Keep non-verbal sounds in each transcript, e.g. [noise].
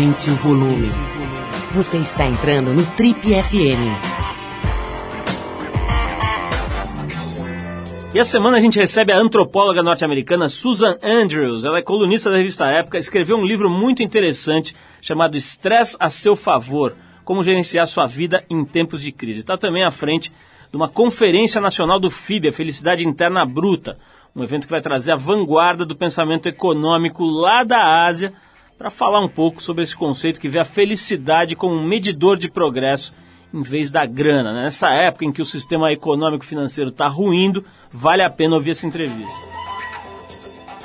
Aumente o volume. Você está entrando no Trip FM. E essa semana a gente recebe a antropóloga norte-americana Susan Andrews. Ela é colunista da revista Época, escreveu um livro muito interessante chamado Estresse a seu favor: Como gerenciar sua vida em tempos de crise. Está também à frente de uma conferência nacional do FIB, a Felicidade Interna Bruta, um evento que vai trazer a vanguarda do pensamento econômico lá da Ásia para falar um pouco sobre esse conceito que vê a felicidade como um medidor de progresso em vez da grana. Né? Nessa época em que o sistema econômico financeiro está ruindo, vale a pena ouvir essa entrevista.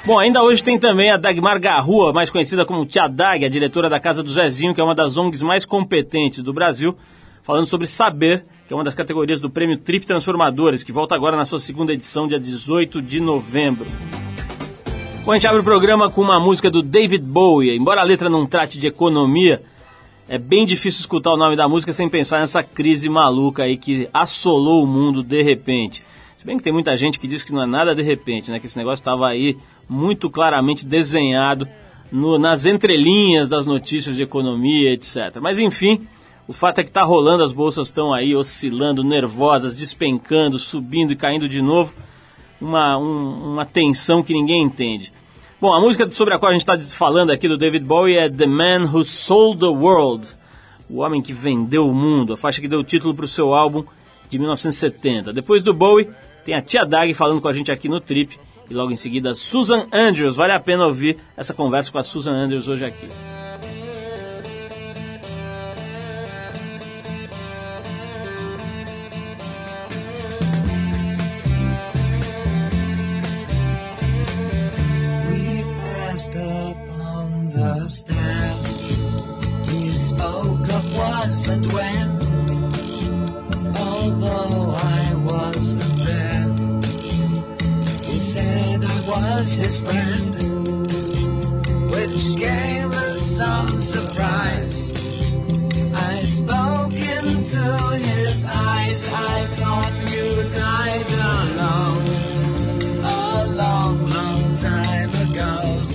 Bom, ainda hoje tem também a Dagmar Garrua, mais conhecida como Tia Dag, a diretora da Casa do Zezinho, que é uma das ONGs mais competentes do Brasil, falando sobre saber que é uma das categorias do Prêmio Trip Transformadores, que volta agora na sua segunda edição, dia 18 de novembro. Bom, a gente abre o programa com uma música do David Bowie. Embora a letra não trate de economia, é bem difícil escutar o nome da música sem pensar nessa crise maluca aí que assolou o mundo de repente. Se bem que tem muita gente que diz que não é nada de repente, né? Que esse negócio estava aí muito claramente desenhado no, nas entrelinhas das notícias de economia, etc. Mas enfim, o fato é que está rolando, as bolsas estão aí oscilando, nervosas, despencando, subindo e caindo de novo. Uma, um, uma tensão que ninguém entende. Bom, a música sobre a qual a gente está falando aqui do David Bowie é The Man Who Sold the World, o homem que vendeu o mundo, a faixa que deu o título para o seu álbum de 1970. Depois do Bowie, tem a Tia Dag falando com a gente aqui no Trip e logo em seguida Susan Andrews. Vale a pena ouvir essa conversa com a Susan Andrews hoje aqui. Spoke of was and when, although I wasn't there. He said I was his friend, which gave us some surprise. I spoke into his eyes, I thought you died alone a long, long time ago.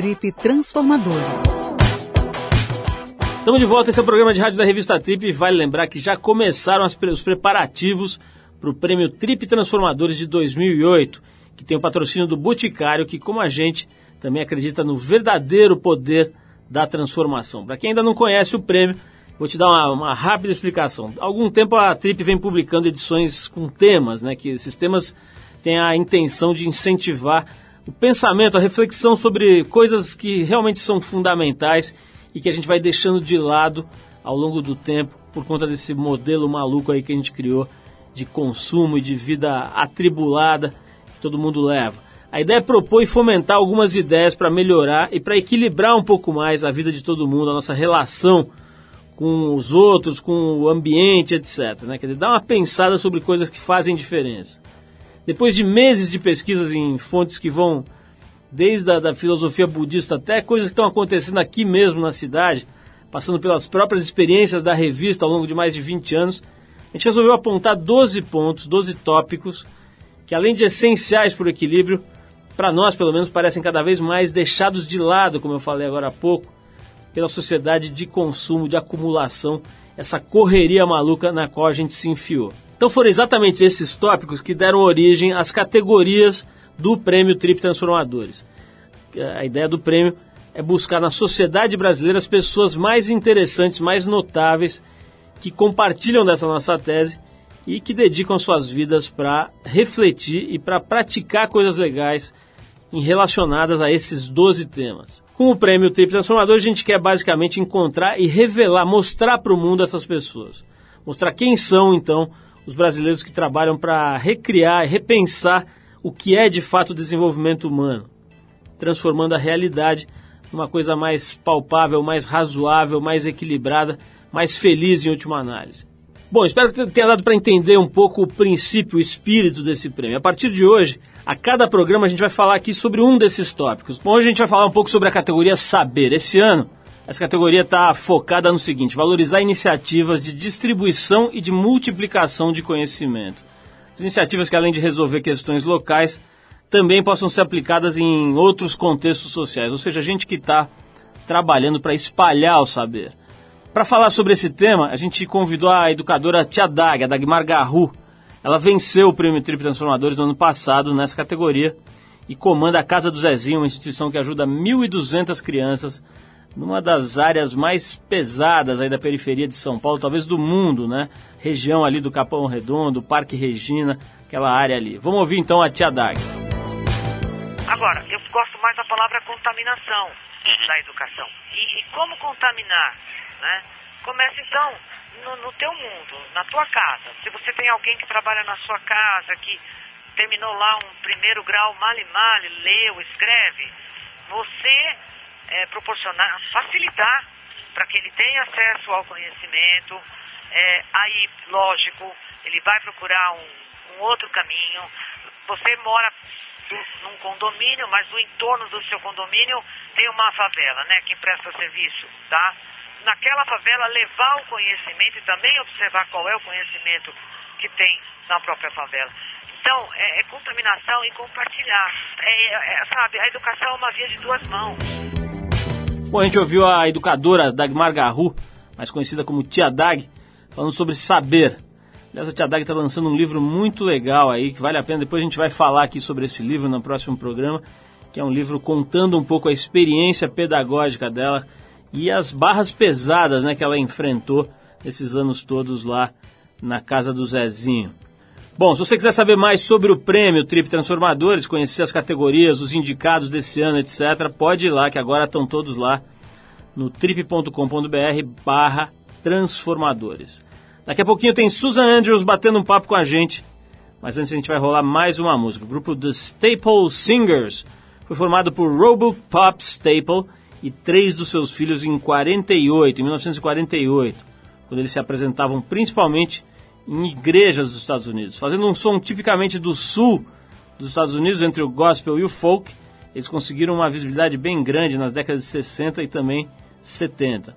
Trip Transformadores. Estamos de volta, esse é o programa de rádio da revista Trip vale lembrar que já começaram os preparativos para o Prêmio Trip Transformadores de 2008, que tem o patrocínio do Boticário, que como a gente também acredita no verdadeiro poder da transformação. Para quem ainda não conhece o prêmio, vou te dar uma, uma, rápida explicação. Há algum tempo a Trip vem publicando edições com temas, né, que esses temas têm a intenção de incentivar o pensamento, a reflexão sobre coisas que realmente são fundamentais e que a gente vai deixando de lado ao longo do tempo por conta desse modelo maluco aí que a gente criou de consumo e de vida atribulada que todo mundo leva. A ideia é propor e fomentar algumas ideias para melhorar e para equilibrar um pouco mais a vida de todo mundo, a nossa relação com os outros, com o ambiente, etc. Né? Quer dizer, dar uma pensada sobre coisas que fazem diferença. Depois de meses de pesquisas em fontes que vão desde a da filosofia budista até coisas que estão acontecendo aqui mesmo na cidade, passando pelas próprias experiências da revista ao longo de mais de 20 anos, a gente resolveu apontar 12 pontos, 12 tópicos, que além de essenciais para o equilíbrio, para nós pelo menos parecem cada vez mais deixados de lado, como eu falei agora há pouco, pela sociedade de consumo, de acumulação, essa correria maluca na qual a gente se enfiou. Então foram exatamente esses tópicos que deram origem às categorias do Prêmio Trip Transformadores. A ideia do prêmio é buscar na sociedade brasileira as pessoas mais interessantes, mais notáveis, que compartilham dessa nossa tese e que dedicam suas vidas para refletir e para praticar coisas legais relacionadas a esses 12 temas. Com o prêmio Trip Transformador, a gente quer basicamente encontrar e revelar, mostrar para o mundo essas pessoas. Mostrar quem são, então, os brasileiros que trabalham para recriar e repensar o que é de fato desenvolvimento humano, transformando a realidade numa coisa mais palpável, mais razoável, mais equilibrada, mais feliz em última análise. Bom, espero que tenha dado para entender um pouco o princípio, o espírito desse prêmio. A partir de hoje, a cada programa a gente vai falar aqui sobre um desses tópicos. Bom, hoje a gente vai falar um pouco sobre a categoria saber. Esse ano, essa categoria está focada no seguinte: valorizar iniciativas de distribuição e de multiplicação de conhecimento. Iniciativas que, além de resolver questões locais, também possam ser aplicadas em outros contextos sociais, ou seja, gente que está trabalhando para espalhar o saber. Para falar sobre esse tema, a gente convidou a educadora Tia Dag, a Dagmar Garru. Ela venceu o Prêmio Trip Transformadores no ano passado nessa categoria e comanda a Casa do Zezinho, uma instituição que ajuda 1.200 crianças numa das áreas mais pesadas aí da periferia de São Paulo, talvez do mundo, né? Região ali do Capão Redondo, Parque Regina, aquela área ali. Vamos ouvir então a tia Dag. Agora, eu gosto mais da palavra contaminação da educação. E, e como contaminar, né? Começa então no, no teu mundo, na tua casa. Se você tem alguém que trabalha na sua casa, que terminou lá um primeiro grau male male, leu, escreve, você é, proporcionar, facilitar para que ele tenha acesso ao conhecimento. É, aí, lógico, ele vai procurar um, um outro caminho. Você mora do, num condomínio, mas no entorno do seu condomínio tem uma favela, né, que presta serviço, tá? Naquela favela, levar o conhecimento e também observar qual é o conhecimento que tem na própria favela. Então, é, é contaminação e compartilhar. É, é, sabe, a educação é uma via de duas mãos. Bom, a gente ouviu a educadora Dagmar Garru, mais conhecida como Tia Dag, falando sobre saber. Aliás, a Tia Dag está lançando um livro muito legal aí, que vale a pena. Depois a gente vai falar aqui sobre esse livro no próximo programa, que é um livro contando um pouco a experiência pedagógica dela e as barras pesadas né, que ela enfrentou esses anos todos lá na casa do Zezinho. Bom, se você quiser saber mais sobre o prêmio Trip Transformadores, conhecer as categorias, os indicados desse ano, etc., pode ir lá, que agora estão todos lá no trip.com.br barra transformadores. Daqui a pouquinho tem Susan Andrews batendo um papo com a gente, mas antes a gente vai rolar mais uma música. O grupo The Staple Singers foi formado por Robo Pop Staple e três dos seus filhos em 48, em 1948, quando eles se apresentavam principalmente em igrejas dos Estados Unidos, fazendo um som tipicamente do sul dos Estados Unidos, entre o gospel e o folk. Eles conseguiram uma visibilidade bem grande nas décadas de 60 e também 70.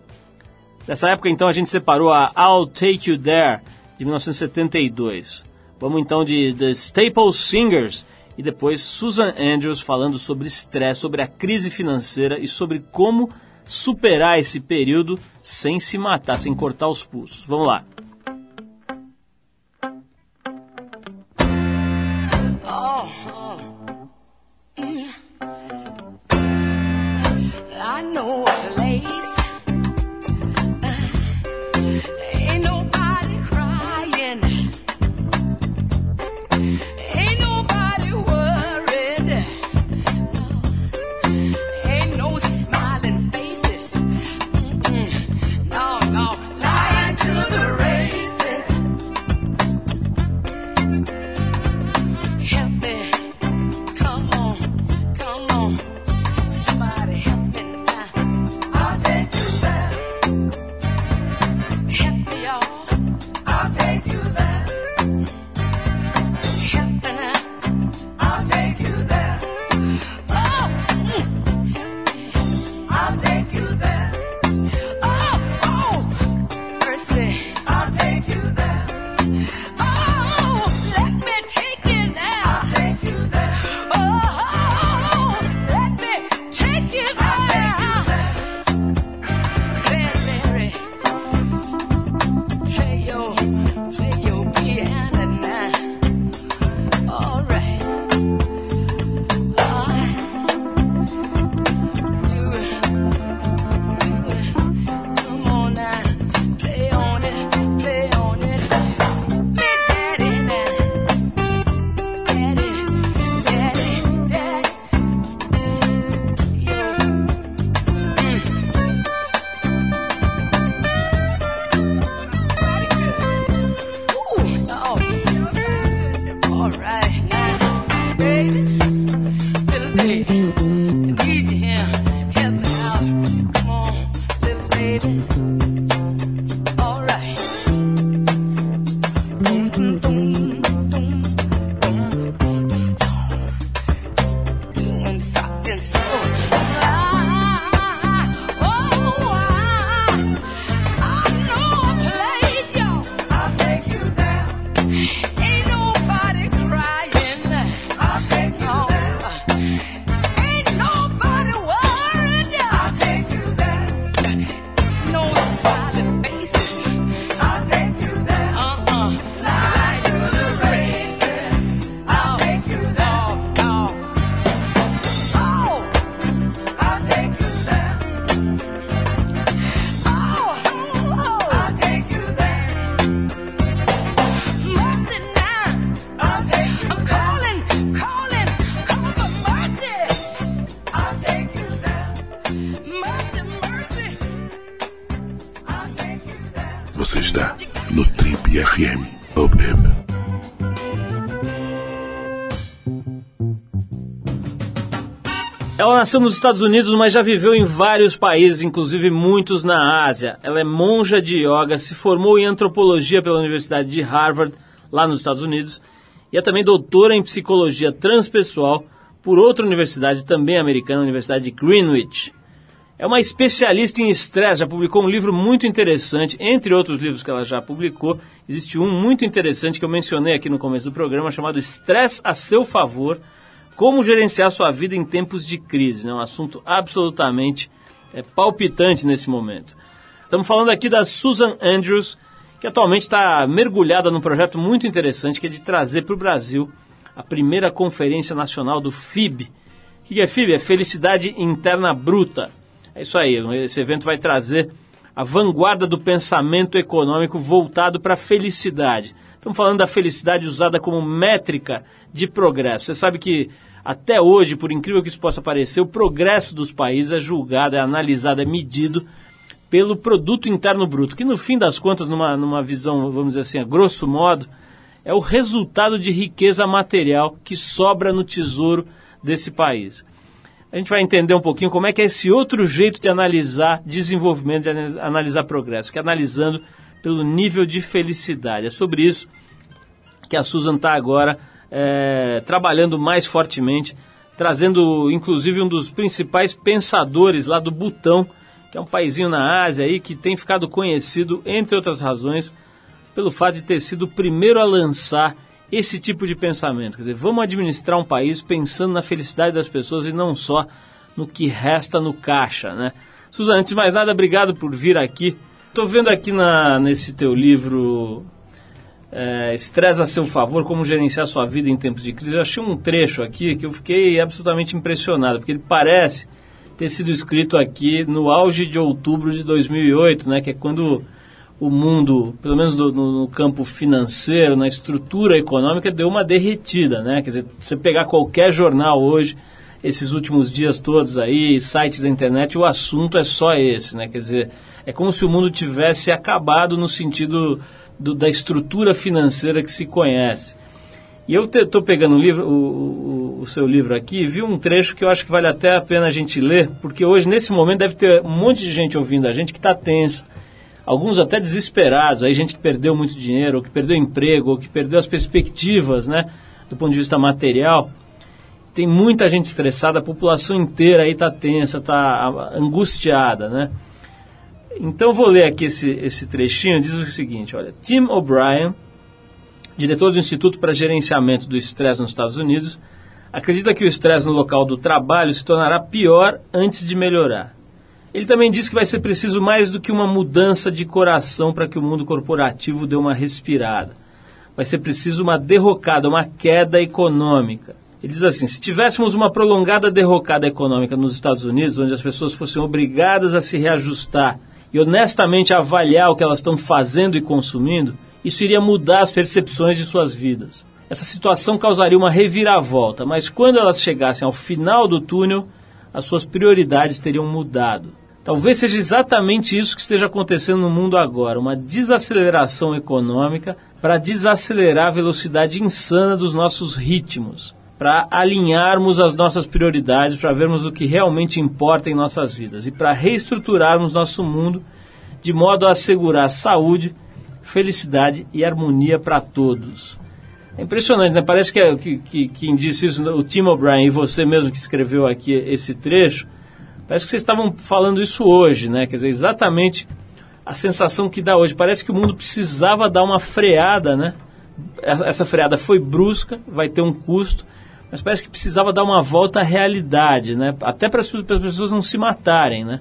Dessa época, então, a gente separou a I'll Take You There, de 1972. Vamos então de The Staple Singers E depois Susan Andrews falando sobre estresse, sobre a crise financeira e sobre como superar esse período sem se matar, sem cortar os pulsos. Vamos lá. Nasceu nos Estados Unidos, mas já viveu em vários países, inclusive muitos na Ásia. Ela é monja de yoga, se formou em antropologia pela Universidade de Harvard, lá nos Estados Unidos, e é também doutora em psicologia transpessoal por outra universidade também americana, a Universidade de Greenwich. É uma especialista em estresse, já publicou um livro muito interessante, entre outros livros que ela já publicou. Existe um muito interessante que eu mencionei aqui no começo do programa, chamado Estresse a Seu Favor como gerenciar sua vida em tempos de crise? É né? um assunto absolutamente é, palpitante nesse momento. Estamos falando aqui da Susan Andrews, que atualmente está mergulhada num projeto muito interessante que é de trazer para o Brasil a primeira Conferência Nacional do FIB. O que é FIB? É Felicidade Interna Bruta. É isso aí, esse evento vai trazer a vanguarda do pensamento econômico voltado para a felicidade. Estamos falando da felicidade usada como métrica de progresso. Você sabe que até hoje, por incrível que isso possa parecer, o progresso dos países é julgado, é analisado, é medido pelo produto interno bruto, que no fim das contas, numa, numa visão, vamos dizer assim, a grosso modo, é o resultado de riqueza material que sobra no tesouro desse país. A gente vai entender um pouquinho como é que é esse outro jeito de analisar desenvolvimento, de analisar progresso, que é analisando pelo nível de felicidade. É sobre isso que a Susan está agora é, trabalhando mais fortemente, trazendo inclusive um dos principais pensadores lá do Butão, que é um paísinho na Ásia aí que tem ficado conhecido, entre outras razões, pelo fato de ter sido o primeiro a lançar esse tipo de pensamento. Quer dizer, vamos administrar um país pensando na felicidade das pessoas e não só no que resta no caixa, né? Suzana, antes de mais nada, obrigado por vir aqui. Estou vendo aqui na, nesse teu livro é, Estresse a seu favor, como gerenciar sua vida em tempos de crise. Eu achei um trecho aqui que eu fiquei absolutamente impressionado, porque ele parece ter sido escrito aqui no auge de outubro de 2008, né, que é quando o mundo, pelo menos no, no, campo financeiro, na estrutura econômica, deu uma derretida, né? Quer dizer, você pegar qualquer jornal hoje, esses últimos dias todos aí, sites da internet, o assunto é só esse, né? Quer dizer, é como se o mundo tivesse acabado no sentido do, da estrutura financeira que se conhece. E eu estou pegando o, livro, o, o, o, seu livro aqui vi um trecho que eu acho que vale até a pena a gente ler, porque hoje, nesse momento, deve ter um monte de gente ouvindo a gente que está tensa, alguns até desesperados, aí gente que perdeu muito dinheiro, ou que perdeu emprego, ou que perdeu as perspectivas, né, do ponto de vista material. Tem muita gente estressada, a população inteira aí está tensa, está angustiada, né. Então vou ler aqui esse, esse trechinho, diz o seguinte, olha, Tim O'Brien, diretor do Instituto para Gerenciamento do Estresse nos Estados Unidos, acredita que o estresse no local do trabalho se tornará pior antes de melhorar. Ele também diz que vai ser preciso mais do que uma mudança de coração para que o mundo corporativo dê uma respirada. Vai ser preciso uma derrocada, uma queda econômica. Ele diz assim: se tivéssemos uma prolongada derrocada econômica nos Estados Unidos, onde as pessoas fossem obrigadas a se reajustar e honestamente avaliar o que elas estão fazendo e consumindo, isso iria mudar as percepções de suas vidas. Essa situação causaria uma reviravolta, mas quando elas chegassem ao final do túnel, as suas prioridades teriam mudado. Talvez seja exatamente isso que esteja acontecendo no mundo agora, uma desaceleração econômica para desacelerar a velocidade insana dos nossos ritmos, para alinharmos as nossas prioridades, para vermos o que realmente importa em nossas vidas e para reestruturarmos nosso mundo de modo a assegurar saúde, felicidade e harmonia para todos. É impressionante, né? Parece que, que, que quem disse isso, o Tim O'Brien e você mesmo que escreveu aqui esse trecho, Parece que vocês estavam falando isso hoje, né? Quer dizer, exatamente a sensação que dá hoje. Parece que o mundo precisava dar uma freada, né? Essa freada foi brusca, vai ter um custo, mas parece que precisava dar uma volta à realidade, né? Até para as pessoas não se matarem, né?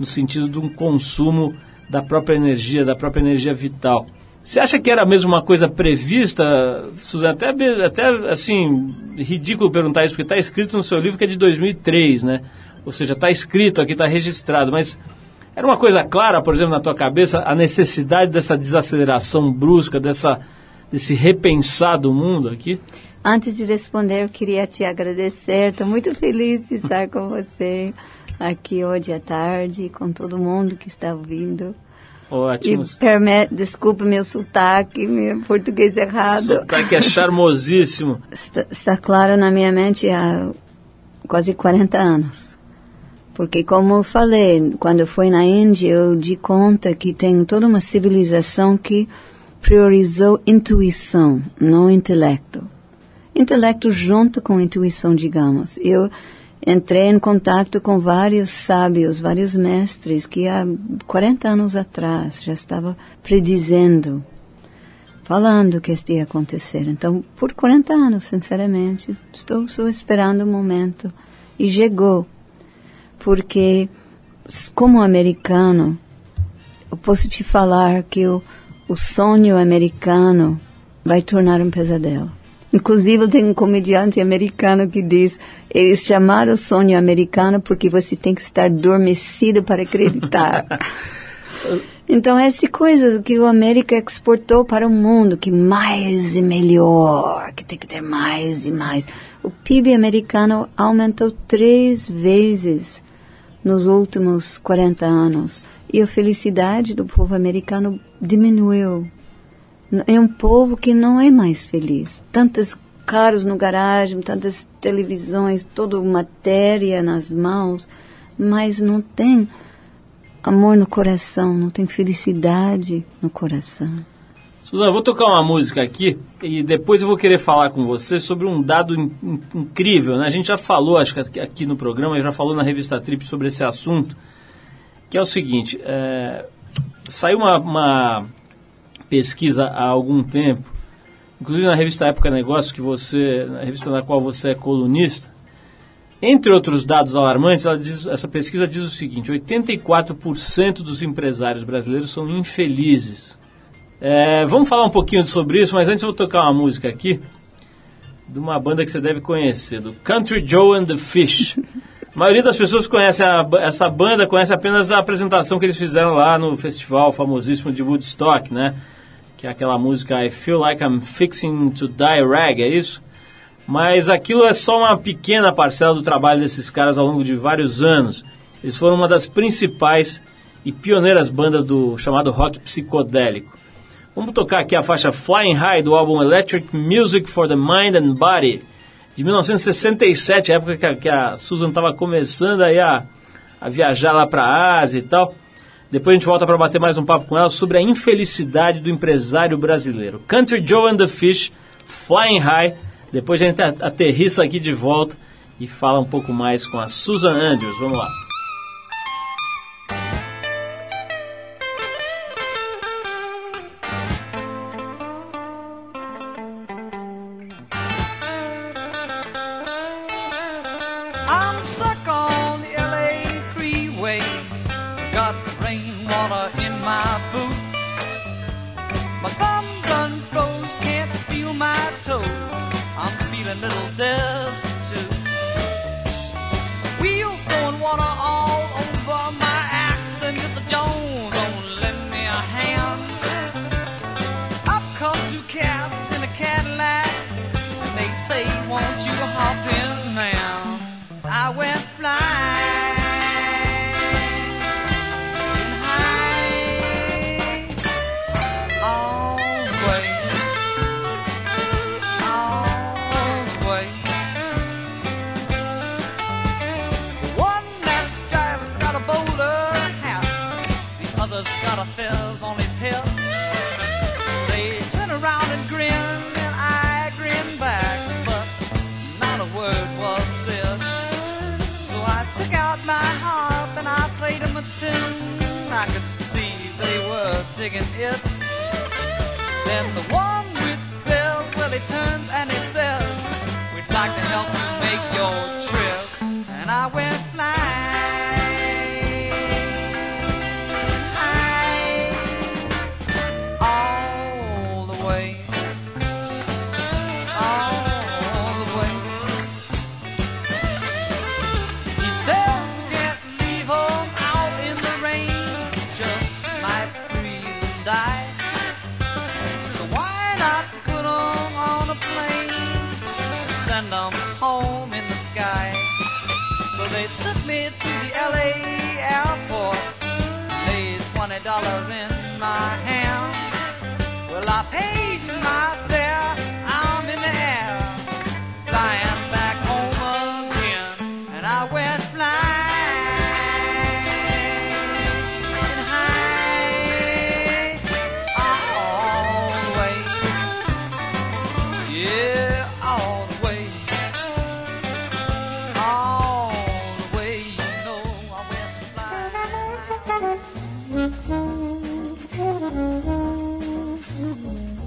No sentido de um consumo da própria energia, da própria energia vital. Você acha que era mesmo uma coisa prevista, Suzana? Até, até assim, ridículo perguntar isso, porque está escrito no seu livro que é de 2003, né? ou seja, está escrito aqui, está registrado, mas era uma coisa clara, por exemplo, na tua cabeça, a necessidade dessa desaceleração brusca, dessa, desse repensar do mundo aqui? Antes de responder, eu queria te agradecer. Estou muito feliz de estar com você aqui hoje à tarde, com todo mundo que está ouvindo. Ótimo. E desculpe meu sotaque, meu português errado. Sotaque é charmosíssimo. Está, está claro na minha mente há quase 40 anos. Porque, como eu falei, quando eu fui na Índia, eu di conta que tem toda uma civilização que priorizou intuição, não intelecto. Intelecto junto com intuição, digamos. Eu entrei em contato com vários sábios, vários mestres que há 40 anos atrás já estava predizendo, falando que isso ia acontecer. Então, por 40 anos, sinceramente, estou só esperando o momento. E chegou porque como americano, eu posso te falar que o, o sonho americano vai tornar um pesadelo. Inclusive, tem um comediante americano que diz: eles chamaram o sonho americano porque você tem que estar adormecido para acreditar. [laughs] então, essa coisa que o América exportou para o mundo, que mais e melhor, que tem que ter mais e mais. O PIB americano aumentou três vezes nos últimos 40 anos e a felicidade do povo americano diminuiu. É um povo que não é mais feliz. Tantos carros no garagem, tantas televisões, toda matéria nas mãos, mas não tem amor no coração, não tem felicidade no coração. Suzana, vou tocar uma música aqui e depois eu vou querer falar com você sobre um dado in, in, incrível. Né? A gente já falou, acho que aqui no programa, já falou na revista Trip sobre esse assunto, que é o seguinte: é, saiu uma, uma pesquisa há algum tempo inclusive na revista Época Negócios, que você, na revista na qual você é colunista, entre outros dados alarmantes, diz, essa pesquisa diz o seguinte: 84% dos empresários brasileiros são infelizes. É, vamos falar um pouquinho sobre isso, mas antes eu vou tocar uma música aqui de uma banda que você deve conhecer, do Country Joe and the Fish. A maioria das pessoas conhece a, essa banda, conhece apenas a apresentação que eles fizeram lá no festival famosíssimo de Woodstock, né? Que é aquela música I Feel Like I'm Fixing to Die Rag, é isso? Mas aquilo é só uma pequena parcela do trabalho desses caras ao longo de vários anos. Eles foram uma das principais e pioneiras bandas do chamado rock psicodélico. Vamos tocar aqui a faixa Flying High do álbum Electric Music for the Mind and Body, de 1967, época que a, que a Susan estava começando aí a, a viajar lá para a Ásia e tal. Depois a gente volta para bater mais um papo com ela sobre a infelicidade do empresário brasileiro. Country Joe and the Fish, Flying High. Depois a gente aterrissa aqui de volta e fala um pouco mais com a Susan Andrews. Vamos lá.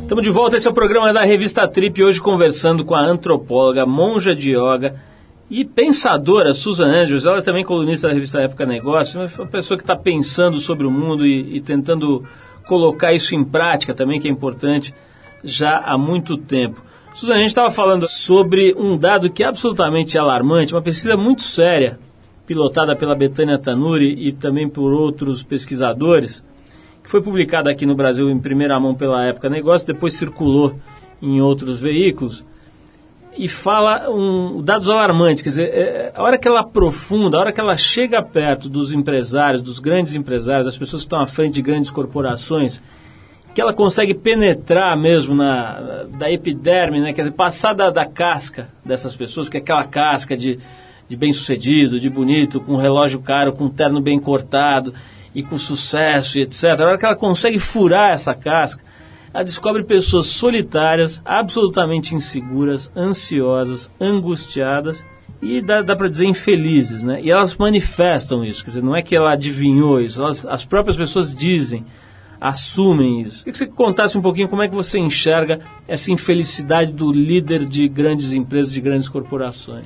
Estamos de volta, esse é o programa da revista Trip, hoje conversando com a antropóloga, monja de yoga e pensadora Susan Andrews. Ela é também colunista da revista Época Negócio, uma pessoa que está pensando sobre o mundo e, e tentando colocar isso em prática também, que é importante, já há muito tempo. Susan, a gente estava falando sobre um dado que é absolutamente alarmante, uma pesquisa muito séria, pilotada pela Betânia Tanuri e também por outros pesquisadores, foi publicada aqui no Brasil em primeira mão pela Época Negócio, depois circulou em outros veículos, e fala um, dados alarmantes, quer dizer, é, a hora que ela aprofunda, a hora que ela chega perto dos empresários, dos grandes empresários, das pessoas que estão à frente de grandes corporações, que ela consegue penetrar mesmo na, da epiderme, né? quer dizer, passar da, da casca dessas pessoas, que é aquela casca de, de bem-sucedido, de bonito, com relógio caro, com terno bem cortado, e com sucesso e etc. A hora que ela consegue furar essa casca, ela descobre pessoas solitárias, absolutamente inseguras, ansiosas, angustiadas e dá, dá para dizer infelizes, né? E elas manifestam isso, quer dizer, não é que ela adivinhou isso, elas, as próprias pessoas dizem assumem isso. Queria que você contasse um pouquinho como é que você enxerga essa infelicidade do líder de grandes empresas, de grandes corporações.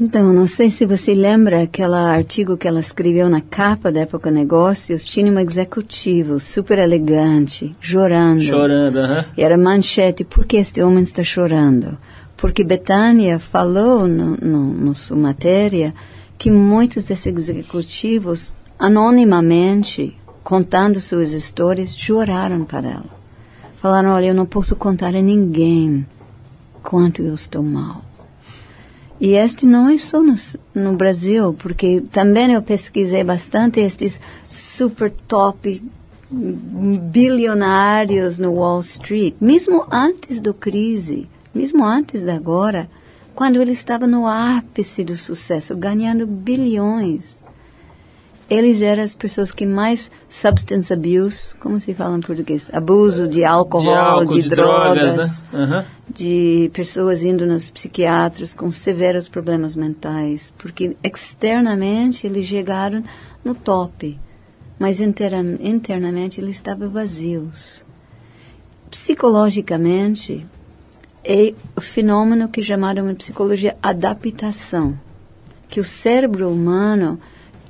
Então, não sei se você lembra aquele artigo que ela escreveu na capa da Época Negócios. Tinha um executivo super elegante, chorando. Chorando, aham. E era manchete, por que este homem está chorando? Porque Betânia falou no, no, no sua matéria que muitos desses executivos, anonimamente, contando suas histórias, choraram para ela. Falaram, olha, eu não posso contar a ninguém quanto eu estou mal. E este não é só no, no, Brasil, porque também eu pesquisei bastante estes super top bilionários no Wall Street, mesmo antes do crise, mesmo antes da agora, quando ele estava no ápice do sucesso, ganhando bilhões. Eles eram as pessoas que mais substance abuse, como se fala em português? Abuso de álcool, de, álcool, de, de drogas, drogas né? uhum. de pessoas indo nos psiquiatras com severos problemas mentais, porque externamente eles chegaram no top, mas internamente eles estavam vazios. Psicologicamente, é o fenômeno que chamaram de psicologia adaptação, que o cérebro humano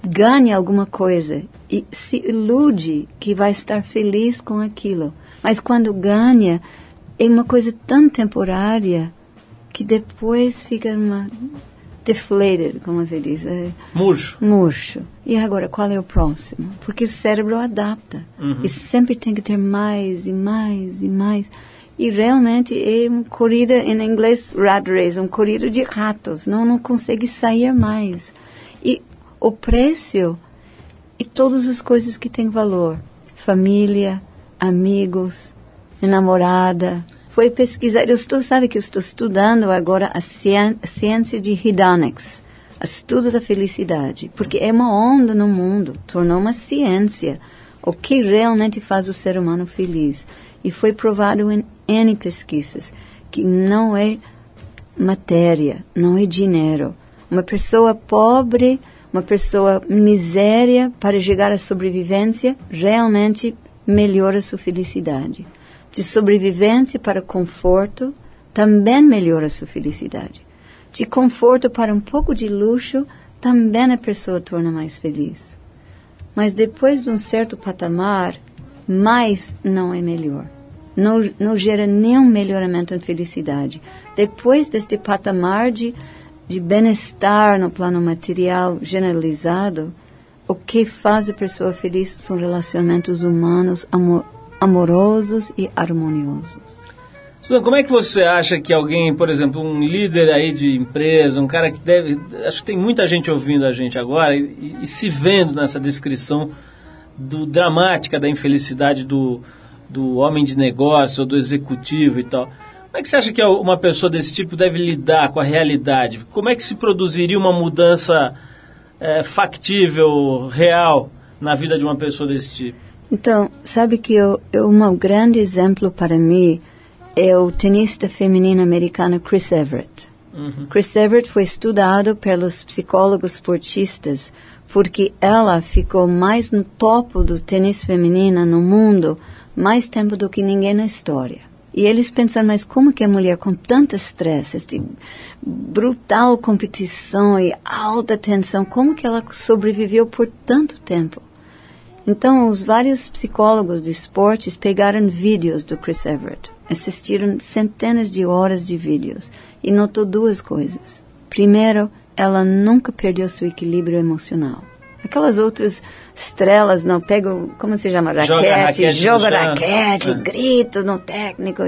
ganha alguma coisa e se ilude que vai estar feliz com aquilo. Mas quando ganha, é uma coisa tão temporária que depois fica uma deflated, como se diz? É, murcho. Murcho. E agora, qual é o próximo? Porque o cérebro adapta. Uhum. E sempre tem que ter mais e mais e mais. E realmente é uma corrida, em inglês, rat race, uma corrida de ratos. Não, não consegue sair mais. E o preço e todas as coisas que têm valor. Família, amigos, namorada. Foi pesquisar, eu estou, sabe que eu estou estudando agora a ciência de hedonics, estudo da felicidade, porque é uma onda no mundo, tornou uma ciência, o que realmente faz o ser humano feliz. E foi provado em N pesquisas que não é matéria, não é dinheiro. Uma pessoa pobre uma pessoa miséria para chegar à sobrevivência realmente melhora sua felicidade. De sobrevivência para conforto também melhora sua felicidade. De conforto para um pouco de luxo também a pessoa torna mais feliz. Mas depois de um certo patamar, mais não é melhor. Não, não gera nenhum melhoramento em felicidade. Depois deste patamar de de bem-estar no plano material generalizado, o que faz a pessoa feliz são relacionamentos humanos amor, amorosos e harmoniosos. Sudan, como é que você acha que alguém, por exemplo, um líder aí de empresa, um cara que deve. Acho que tem muita gente ouvindo a gente agora e, e se vendo nessa descrição do, dramática da infelicidade do, do homem de negócio ou do executivo e tal. Como é que você acha que uma pessoa desse tipo deve lidar com a realidade? Como é que se produziria uma mudança é, factível, real, na vida de uma pessoa desse tipo? Então, sabe que eu, eu, um grande exemplo para mim é o tenista feminino americano Chris Everett. Uhum. Chris Everett foi estudado pelos psicólogos esportistas porque ela ficou mais no topo do tênis feminino no mundo mais tempo do que ninguém na história. E eles pensaram, mas como que a mulher com tanto estresse, este brutal competição e alta tensão, como que ela sobreviveu por tanto tempo? Então, os vários psicólogos de esportes pegaram vídeos do Chris Everett, assistiram centenas de horas de vídeos e notou duas coisas. Primeiro, ela nunca perdeu seu equilíbrio emocional. Aquelas outras estrelas não pegam, como se chama? Raquete, joga raquete, joga raquete é. grito no técnico.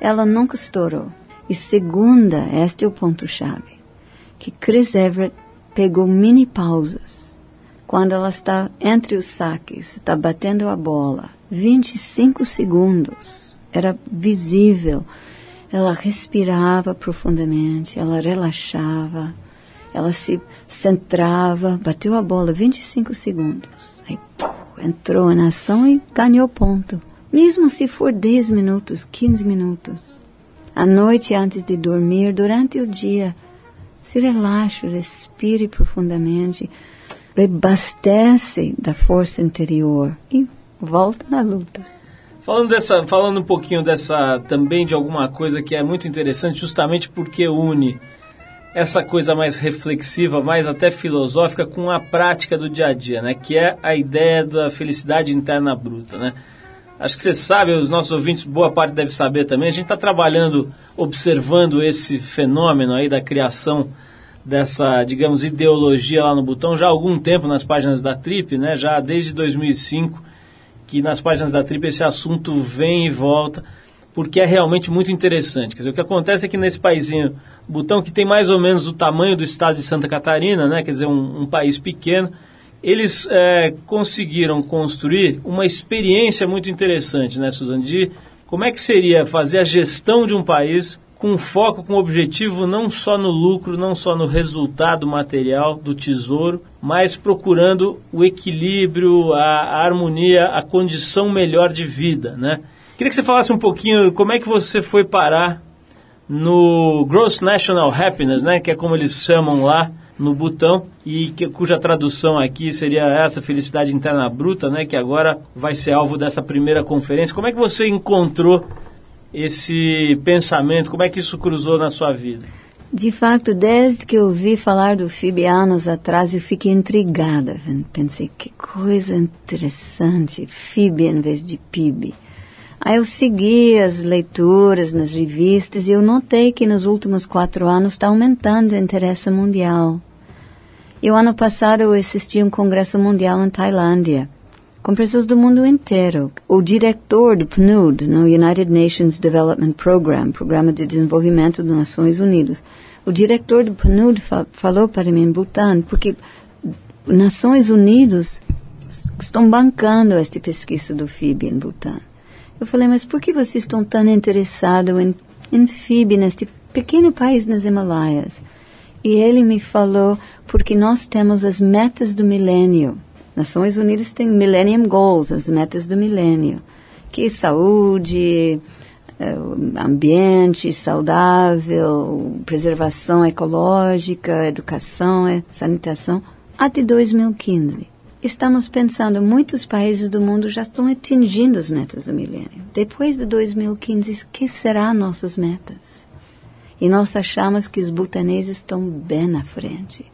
Ela nunca estourou. E segunda, este é o ponto-chave, que Chris Everett pegou mini pausas. Quando ela está entre os saques, está batendo a bola, 25 segundos. Era visível. Ela respirava profundamente, ela relaxava ela se centrava, bateu a bola 25 segundos. Aí pum, entrou na ação e ganhou ponto. Mesmo se for 10 minutos, 15 minutos. À noite, antes de dormir, durante o dia, se relaxe, respire profundamente, rebastece da força interior e volta na luta. Falando, dessa, falando um pouquinho dessa também de alguma coisa que é muito interessante, justamente porque une essa coisa mais reflexiva, mais até filosófica, com a prática do dia a dia, né? Que é a ideia da felicidade interna bruta, né? Acho que você sabe, os nossos ouvintes, boa parte deve saber também. A gente está trabalhando, observando esse fenômeno aí da criação dessa, digamos, ideologia lá no botão já há algum tempo nas páginas da Trip, né? Já desde 2005 que nas páginas da Trip esse assunto vem e volta, porque é realmente muito interessante. Quer dizer, o que acontece é que nesse paísinho, Butão, que tem mais ou menos o tamanho do estado de Santa Catarina, né? Quer dizer, um, um país pequeno, eles é, conseguiram construir uma experiência muito interessante, né, Suzane? De como é que seria fazer a gestão de um país com foco, com objetivo não só no lucro, não só no resultado material do tesouro, mas procurando o equilíbrio, a, a harmonia, a condição melhor de vida, né? Queria que você falasse um pouquinho como é que você foi parar no Gross National Happiness, né? Que é como eles chamam lá no Butão e que, cuja tradução aqui seria essa felicidade interna bruta, né? Que agora vai ser alvo dessa primeira conferência. Como é que você encontrou esse pensamento? Como é que isso cruzou na sua vida? De fato, desde que eu ouvi falar do FIB anos atrás, eu fiquei intrigada. Pensei, que coisa interessante, FIB em vez de PIB. Aí eu segui as leituras nas revistas e eu notei que nos últimos quatro anos está aumentando o interesse mundial. E o ano passado eu assisti um congresso mundial em Tailândia com pessoas do mundo inteiro. O diretor do PNUD, no United Nations Development Program, Programa de Desenvolvimento das Nações Unidas, o diretor do PNUD fa falou para mim em Butão, porque Nações Unidas estão bancando esta pesquisa do FIB em Butão. Eu falei, mas por que vocês estão tão interessados em, em FIB, neste pequeno país nas Himalaias? E ele me falou, porque nós temos as metas do milênio. Nações Unidas tem Millennium Goals, as metas do milênio, que é saúde, eh, ambiente saudável, preservação ecológica, educação, eh, sanitação, até 2015. Estamos pensando, muitos países do mundo já estão atingindo as metas do milênio. Depois de 2015, que serão nossas metas? E nós achamos que os butaneses estão bem na frente.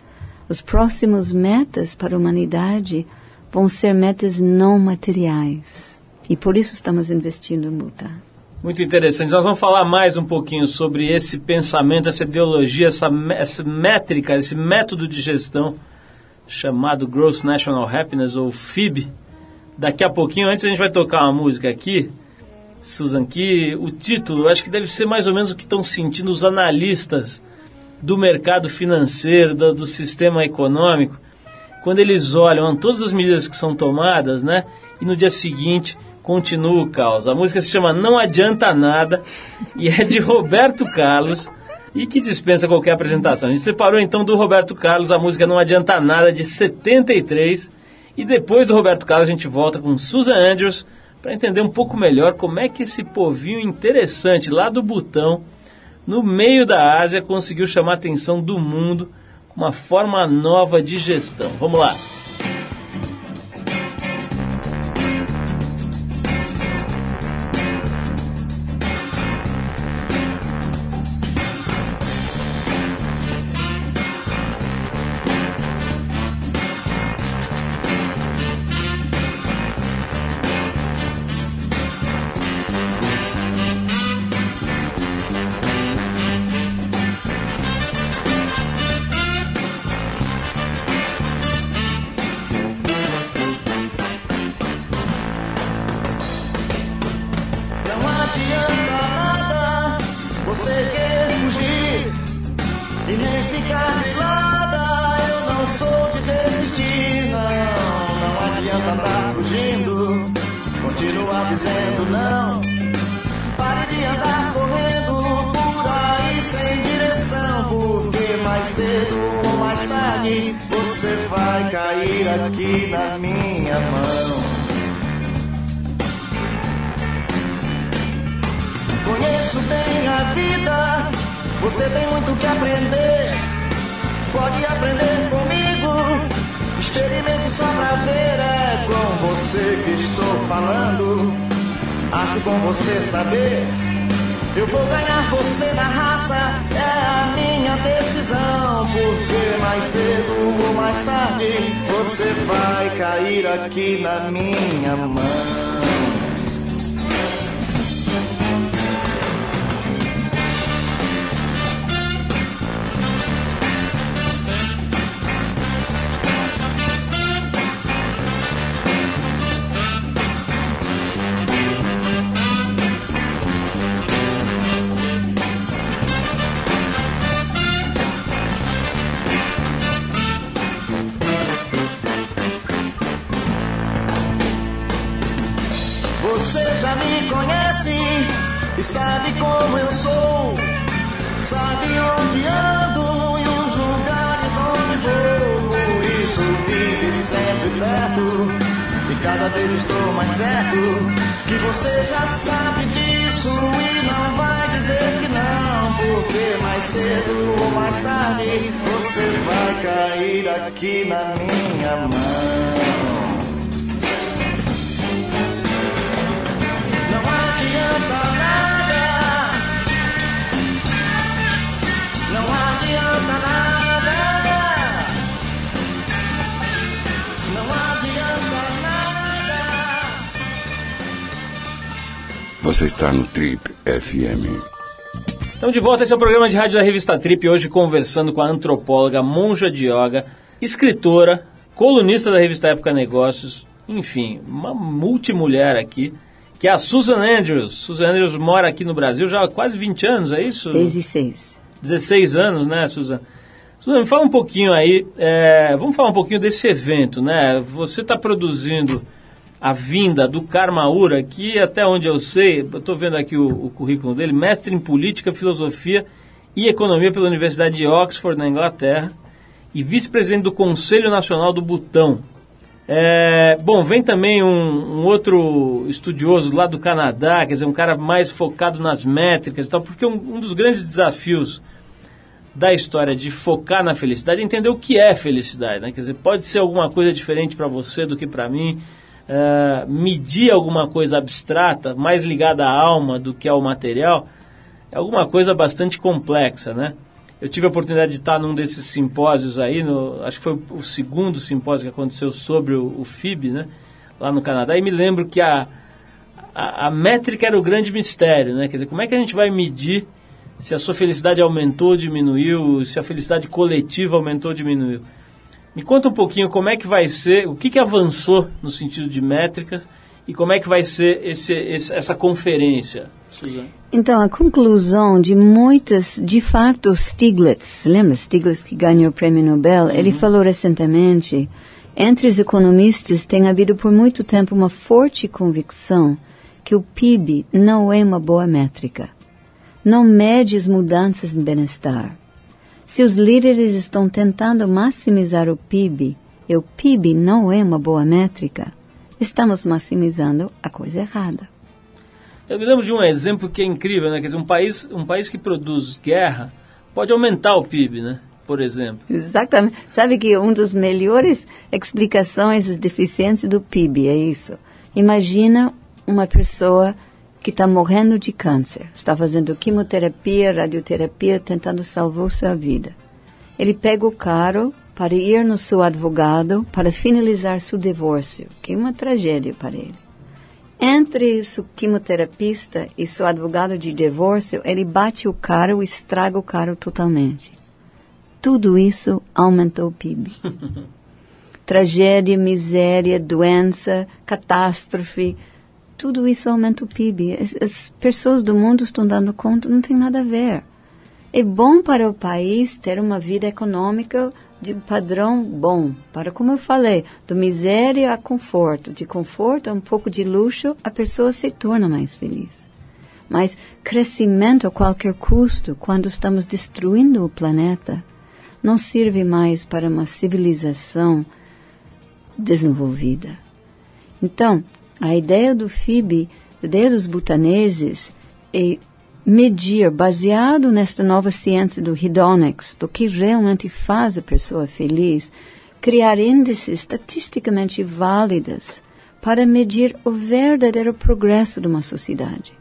Os próximos metas para a humanidade vão ser metas não materiais. E por isso estamos investindo em Butão. Muito interessante. Nós vamos falar mais um pouquinho sobre esse pensamento, essa ideologia, essa, essa métrica, esse método de gestão chamado Gross National Happiness, ou FIB. Daqui a pouquinho, antes a gente vai tocar uma música aqui, Susan, que o título acho que deve ser mais ou menos o que estão sentindo os analistas do mercado financeiro, do, do sistema econômico, quando eles olham todas as medidas que são tomadas, né? E no dia seguinte continua o caos. A música se chama Não Adianta Nada e é de [laughs] Roberto Carlos e que dispensa qualquer apresentação. A gente separou então do Roberto Carlos a música Não Adianta Nada de 73 e depois do Roberto Carlos a gente volta com Susan Andrews para entender um pouco melhor como é que esse povinho interessante lá do Butão no meio da Ásia, conseguiu chamar a atenção do mundo com uma forma nova de gestão. Vamos lá! estão dizendo não. Pare de andar correndo por aí sem direção, porque mais cedo ou mais tarde você vai cair aqui na minha mão. Conheço bem a vida, você tem muito que aprender. Pode aprender com Experimente só pra ver, é com você que estou falando. Acho bom você saber. Eu vou ganhar você na raça, é a minha decisão. Porque mais cedo ou mais tarde você vai cair aqui na minha mão. E cada vez estou mais certo que você já sabe disso e não vai dizer que não, porque mais cedo ou mais tarde você vai cair aqui na minha mão. Não adianta Você está no Trip FM. Estamos de volta, esse é o programa de rádio da revista Trip, hoje conversando com a antropóloga, monja de yoga, escritora, colunista da revista Época Negócios, enfim, uma multimulher aqui, que é a Susan Andrews. Susan Andrews mora aqui no Brasil já há quase 20 anos, é isso? 16. 16 anos, né, Susan? Susan, me fala um pouquinho aí, é, vamos falar um pouquinho desse evento, né? Você está produzindo a vinda do Karmaura, que até onde eu sei, estou vendo aqui o, o, currículo dele, mestre em Política, Filosofia e Economia pela Universidade de Oxford, na Inglaterra, e vice-presidente do Conselho Nacional do Butão. É, bom, vem também um, um, outro estudioso lá do Canadá, quer dizer, um cara mais focado nas métricas e tal, porque um, um dos grandes desafios da história de focar na felicidade, entender o que é felicidade, né? Quer dizer, pode ser alguma coisa diferente para você do que para mim. Uh, medir alguma coisa abstrata, mais ligada à alma do que ao material, é alguma coisa bastante complexa, né? Eu tive a oportunidade de estar num desses simpósios aí, no, acho que foi o segundo simpósio que aconteceu sobre o, o FIB, né? Lá no Canadá, e me lembro que a, a, a métrica era o grande mistério, né? Quer dizer, como é que a gente vai medir se a sua felicidade aumentou ou diminuiu, se a felicidade coletiva aumentou ou diminuiu. Me conta um pouquinho como é que vai ser, o que, que avançou no sentido de métricas e como é que vai ser esse, esse, essa conferência, Suzane? Então, a conclusão de muitas, de fato, Stiglitz, lembra Stiglitz que ganhou o prêmio Nobel? Uhum. Ele falou recentemente, entre os economistas tem havido por muito tempo uma forte convicção que o PIB não é uma boa métrica não mede as mudanças no bem-estar. Se os líderes estão tentando maximizar o PIB e o PIB não é uma boa métrica, estamos maximizando a coisa errada. Eu me lembro de um exemplo que é incrível, né? Quer dizer, um país, um país que produz guerra pode aumentar o PIB, né? Por exemplo. Exatamente. Sabe que uma das melhores explicações das deficiências do PIB é isso. Imagina uma pessoa que está morrendo de câncer, está fazendo quimioterapia, radioterapia, tentando salvar sua vida. Ele pega o carro para ir no seu advogado para finalizar seu divórcio, que é uma tragédia para ele. Entre o quimioterapista e seu advogado de divórcio, ele bate o carro e estraga o carro totalmente. Tudo isso aumentou o PIB. [laughs] Tragédia, miséria, doença, catástrofe, tudo isso aumenta o PIB. As, as, pessoas do mundo estão dando conta, não tem nada a ver. É bom para o país ter uma vida econômica de padrão bom, para, como eu falei, do miséria a conforto. De conforto a um pouco de luxo, a pessoa se torna mais feliz. Mas crescimento a qualquer custo, quando estamos destruindo o planeta, não serve mais para uma civilização desenvolvida. Então, a ideia do FIB, a ideia dos butaneses, é medir, baseado nesta nova ciência do hedonics, do que realmente faz a pessoa feliz, criar índices estatisticamente válidas para medir o verdadeiro progresso de uma sociedade.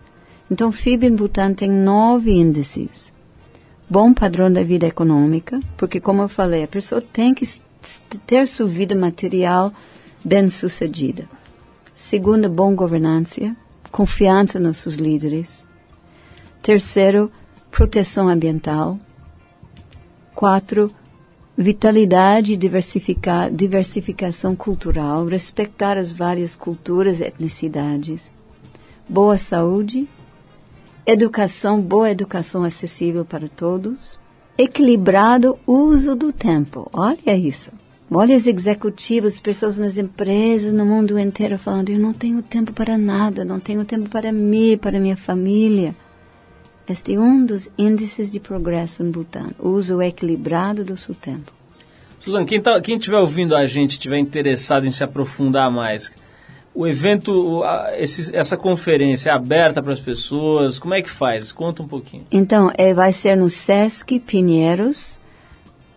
Então, FIB em Butão tem nove índices. Bom padrão da vida econômica, porque, como eu falei, a pessoa tem que ter sua vida material bem sucedida. Segundo, boa governança, confiança nos seus líderes. Terceiro, proteção ambiental. Quatro, vitalidade e diversifica, diversificação cultural, respeitar as várias culturas e etnicidades. Boa saúde, educação, boa educação acessível para todos. Equilibrado uso do tempo. Olha isso. Olha os executivos, pessoas nas empresas, no mundo inteiro falando: eu não tenho tempo para nada, não tenho tempo para mim, para minha família. Este é um dos índices de progresso no Butão, o uso equilibrado do seu tempo. Suzana, quem tá, estiver ouvindo a gente, estiver interessado em se aprofundar mais, o evento, esse, essa conferência é aberta para as pessoas, como é que faz? Conta um pouquinho. Então, é, vai ser no Sesc Pinheiros,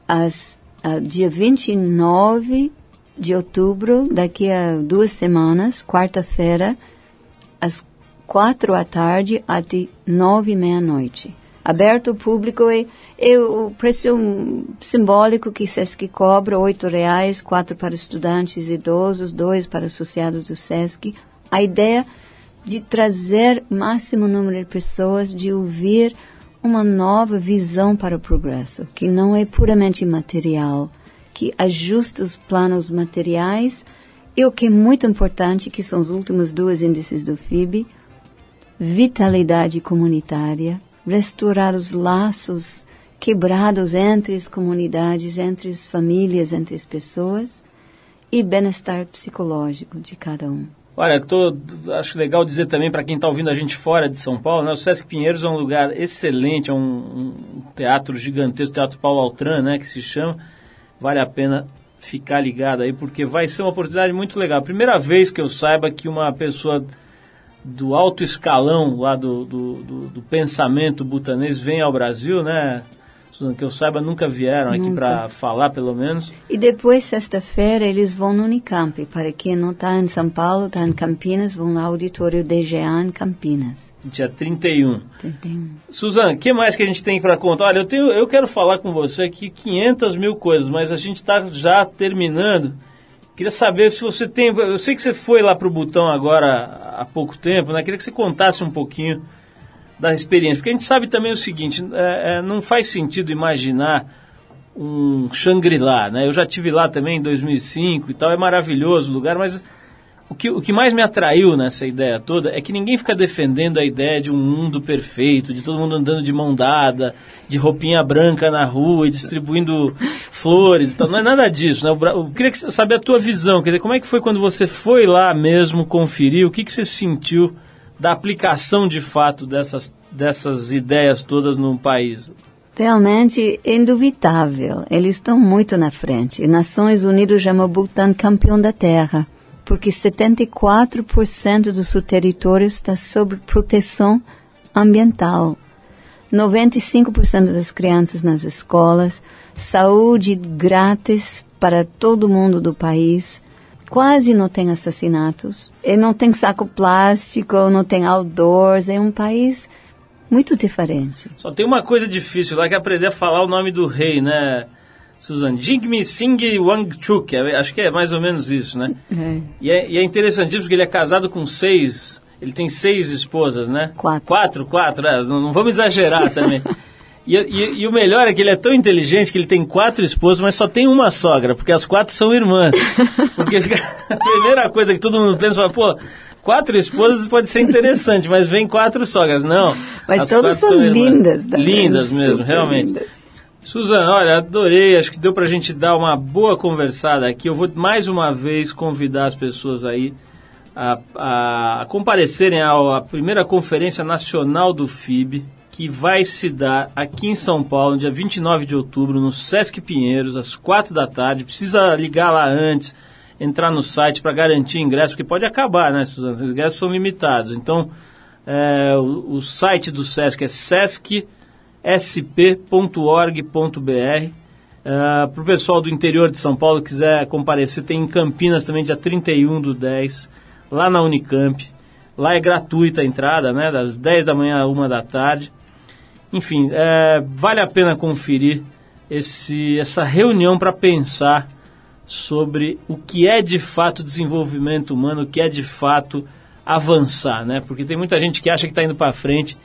as, a, dia 29 de outubro, daqui a duas semanas, quarta-feira, às quatro da tarde até nove e meia-noite. Aberto ao público e, e, o preço simbólico que SESC cobra, oito reais, quatro para estudantes idosos, dois para associados do SESC. A ideia de trazer o máximo número de pessoas, de ouvir uma nova visão para o progresso, que não é puramente material, que ajusta os planos materiais e o que é muito importante, que são os últimos dois índices do FIB, vitalidade comunitária, restaurar os laços quebrados entre as comunidades, entre as famílias, entre as pessoas e bem-estar psicológico de cada um. Olha, tô, acho legal dizer também para quem está ouvindo a gente fora de São Paulo, né, o Sesc Pinheiros é um lugar excelente, é um, um teatro gigantesco, Teatro Paulo Altran, né, que se chama. Vale a pena ficar ligado aí, porque vai ser uma oportunidade muito legal. Primeira vez que eu saiba que uma pessoa do alto escalão lá do, do, do, do pensamento butanês vem ao Brasil, né? Que eu saiba, nunca vieram nunca. aqui para falar, pelo menos. E depois, sexta-feira, eles vão no Unicamp. Para quem não está em São Paulo, está em Campinas, vão no auditório DGA em Campinas. Dia 31. 31. Suzana, o que mais que a gente tem para contar? Olha, eu, tenho, eu quero falar com você aqui 500 mil coisas, mas a gente está já terminando. Queria saber se você tem. Eu sei que você foi lá para o Butão agora há pouco tempo, né? Queria que você contasse um pouquinho da experiência. Porque a gente sabe também o seguinte: é, é, não faz sentido imaginar um Shangri-La, né? Eu já tive lá também em 2005 e tal, é maravilhoso o lugar, mas o que, o que mais me atraiu nessa ideia toda é que ninguém fica defendendo a ideia de um mundo perfeito, de todo mundo andando de mão dada, de roupinha branca na rua e distribuindo [laughs] flores e tal. Não é nada disso, né? Eu queria saber a tua visão, quer dizer, como é que foi quando você foi lá mesmo conferir, o que, que você sentiu da aplicação de fato dessas, dessas ideias todas no país? Realmente é indubitável. Eles estão muito na frente. Nações Unidas chamam Bhutan campeão da Terra porque 74% do seu território está sob proteção ambiental. 95% das crianças nas escolas, saúde grátis para todo mundo do país, quase não tem assassinatos, e não tem saco plástico, não tem outdoors, é um país muito diferente. Só tem uma coisa difícil lá que é aprender a falar o nome do rei, né? Susan, Jingmi Singh Wangchuk, é, acho que é mais ou menos isso, né? [laughs] É. E, é, e é interessantíssimo porque ele é casado com seis, ele tem seis esposas, né? Quatro. Quatro, quatro, é, não, não, vamos exagerar também. [laughs] E, e, e, o melhor é que ele é tão inteligente que ele tem quatro esposas, mas só tem uma sogra, porque as quatro são irmãs. [laughs] Porque [laughs] a primeira coisa que todo mundo pensa, pô, quatro esposas pode ser interessante, mas vem quatro sogras. Não. Mas todas são, são lindas. Lindas mesmo, realmente. Lindas. Suzana, olha, adorei, acho que deu para a gente dar uma boa conversada aqui. Eu vou mais uma vez convidar as pessoas aí a, a, a comparecerem à, à primeira Conferência Nacional do FIB, que vai se dar aqui em São Paulo, dia 29 de outubro, no Sesc Pinheiros, às 4 da tarde. Precisa ligar lá antes, entrar no site para garantir ingresso, porque pode acabar, né, Suzana? Os ingressos são limitados. Então, é, o, o, site do Sesc é sesc.com sp.org.br. Uh, Para o pessoal do interior de São Paulo quiser comparecer, tem em Campinas também, dia 31 do 10, lá na Unicamp. Lá é gratuita a entrada, né? Das 10 da manhã a 1 da tarde. Enfim, é, vale a pena conferir esse, essa reunião para pensar sobre o que é de fato desenvolvimento humano, o que é de fato avançar, né? Porque tem muita gente que acha que está indo para frente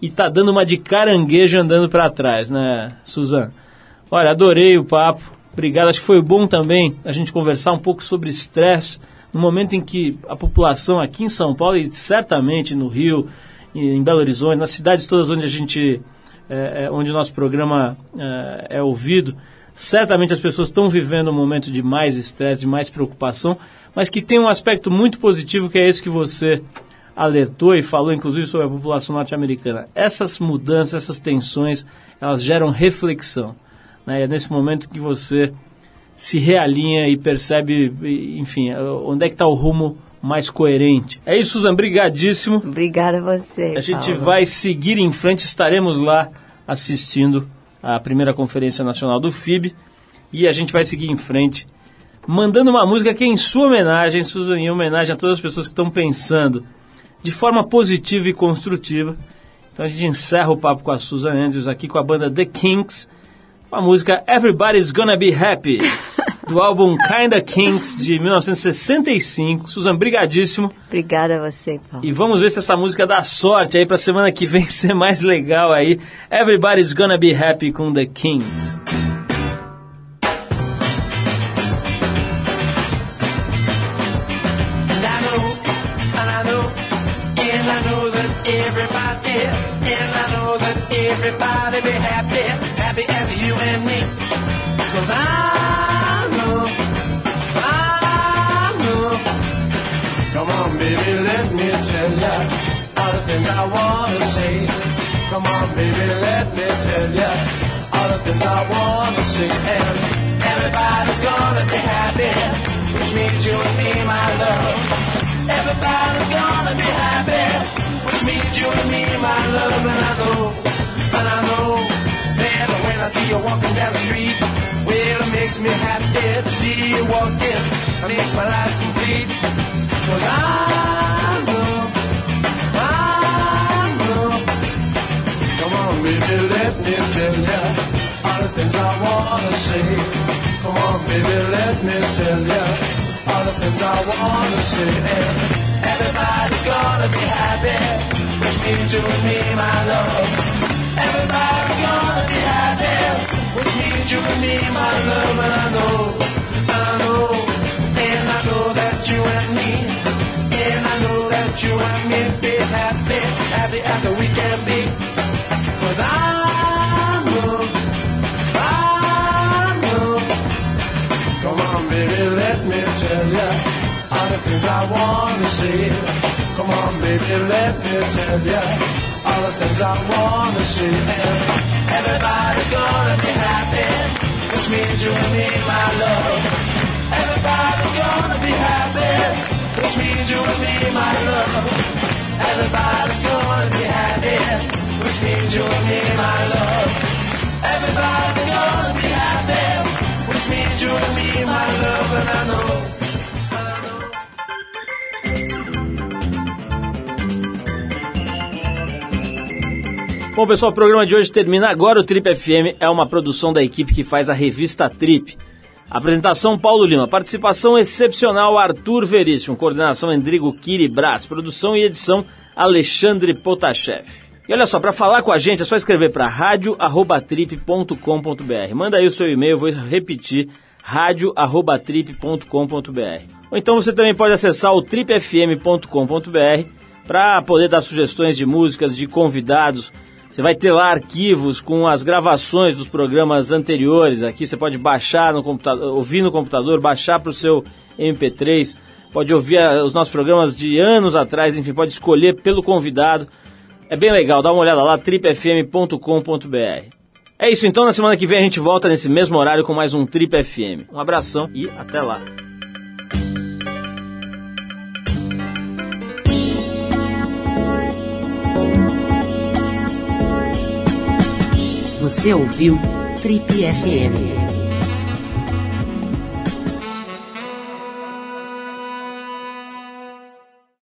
e está dando uma de caranguejo andando para trás, né, Suzana? Olha, adorei o papo. Obrigado. Acho que foi bom também a gente conversar um pouco sobre estresse no momento em que a população aqui em São Paulo e certamente no Rio, em Belo Horizonte, nas cidades todas onde a gente, é, é, onde o nosso programa é, é ouvido, certamente as pessoas estão vivendo um momento de mais estresse, de mais preocupação, mas que tem um aspecto muito positivo que é esse que você alertou e falou, inclusive, sobre a população norte-americana. Essas mudanças, essas tensões, elas geram reflexão. Né? É nesse momento que você se realinha e percebe, enfim, onde é que está o rumo mais coerente. É isso, Suzana, brigadíssimo. Obrigada a você, A gente Paulo. vai seguir em frente, estaremos lá assistindo a primeira conferência nacional do FIB e a gente vai seguir em frente mandando uma música que é em sua homenagem, Suzana, em homenagem a todas as pessoas que estão pensando de forma positiva e construtiva. Então a gente encerra o papo com a Susan Andrews aqui com a banda The Kinks, com a música Everybody's Gonna Be Happy, [laughs] do álbum Kinda Kinks de 1965. Susan, brigadíssimo. Obrigada a você, Paulo. E vamos ver se essa música dá sorte aí pra semana que vem [laughs] ser mais legal aí. Everybody's Gonna Be Happy com The Kings. Everybody, be happy, as happy as you and me. Cause I I wanna say. Come on, baby, let me tell ya all the things I wanna say. And everybody's gonna be happy, which means you and me, my love. Everybody's gonna be happy, which means you and me, my love. And I know, and I know, that when I see you walking down the street, well, it makes me happy to see you walking. It makes my life complete. Cause I know, on, baby, let me tell ya all the things I wanna say. Come on, baby, let me tell ya all the things I wanna say. Everybody's gonna be happy, which means you and me, my love. Everybody's gonna be happy, which means you and me, my love. And I know, and I know, and I know that you and me, and I know that you and me be happy, happy as we can be. Cause I know, I know. Come on, baby, let me tell ya all the things I wanna say. Come on, baby, let me tell ya all the things I wanna. And everybody's gonna be happy, which means you and me, my love. Everybody's gonna be happy, which means you and me, my love. Everybody's gonna be happy, which means my love. Everybody's gonna be happy, which means my love, and I know. Bom, pessoal, o programa de hoje termina agora. O Trip FM é uma produção da equipe que faz a revista Trip. Apresentação Paulo Lima, participação excepcional Arthur Veríssimo, coordenação Endrigo Kiri Brás, produção e edição Alexandre Potashev. E olha só, para falar com a gente é só escrever para radio@trip.com.br. Manda aí o seu e-mail, vou repetir radio@trip.com.br. Ou então você também pode acessar o tripfm.com.br para poder dar sugestões de músicas, de convidados. Você vai ter lá arquivos com as gravações dos programas anteriores. Aqui você pode baixar no computador, ouvir no computador, baixar para o seu MP3. Pode ouvir ah, os nossos programas de anos atrás, enfim, pode escolher pelo convidado. É bem legal, dá uma olhada lá, tripfm.com.br. É isso então, na semana que vem a gente volta nesse mesmo horário com mais um Trip FM. Um abração e até lá. Você ouviu Trip FM.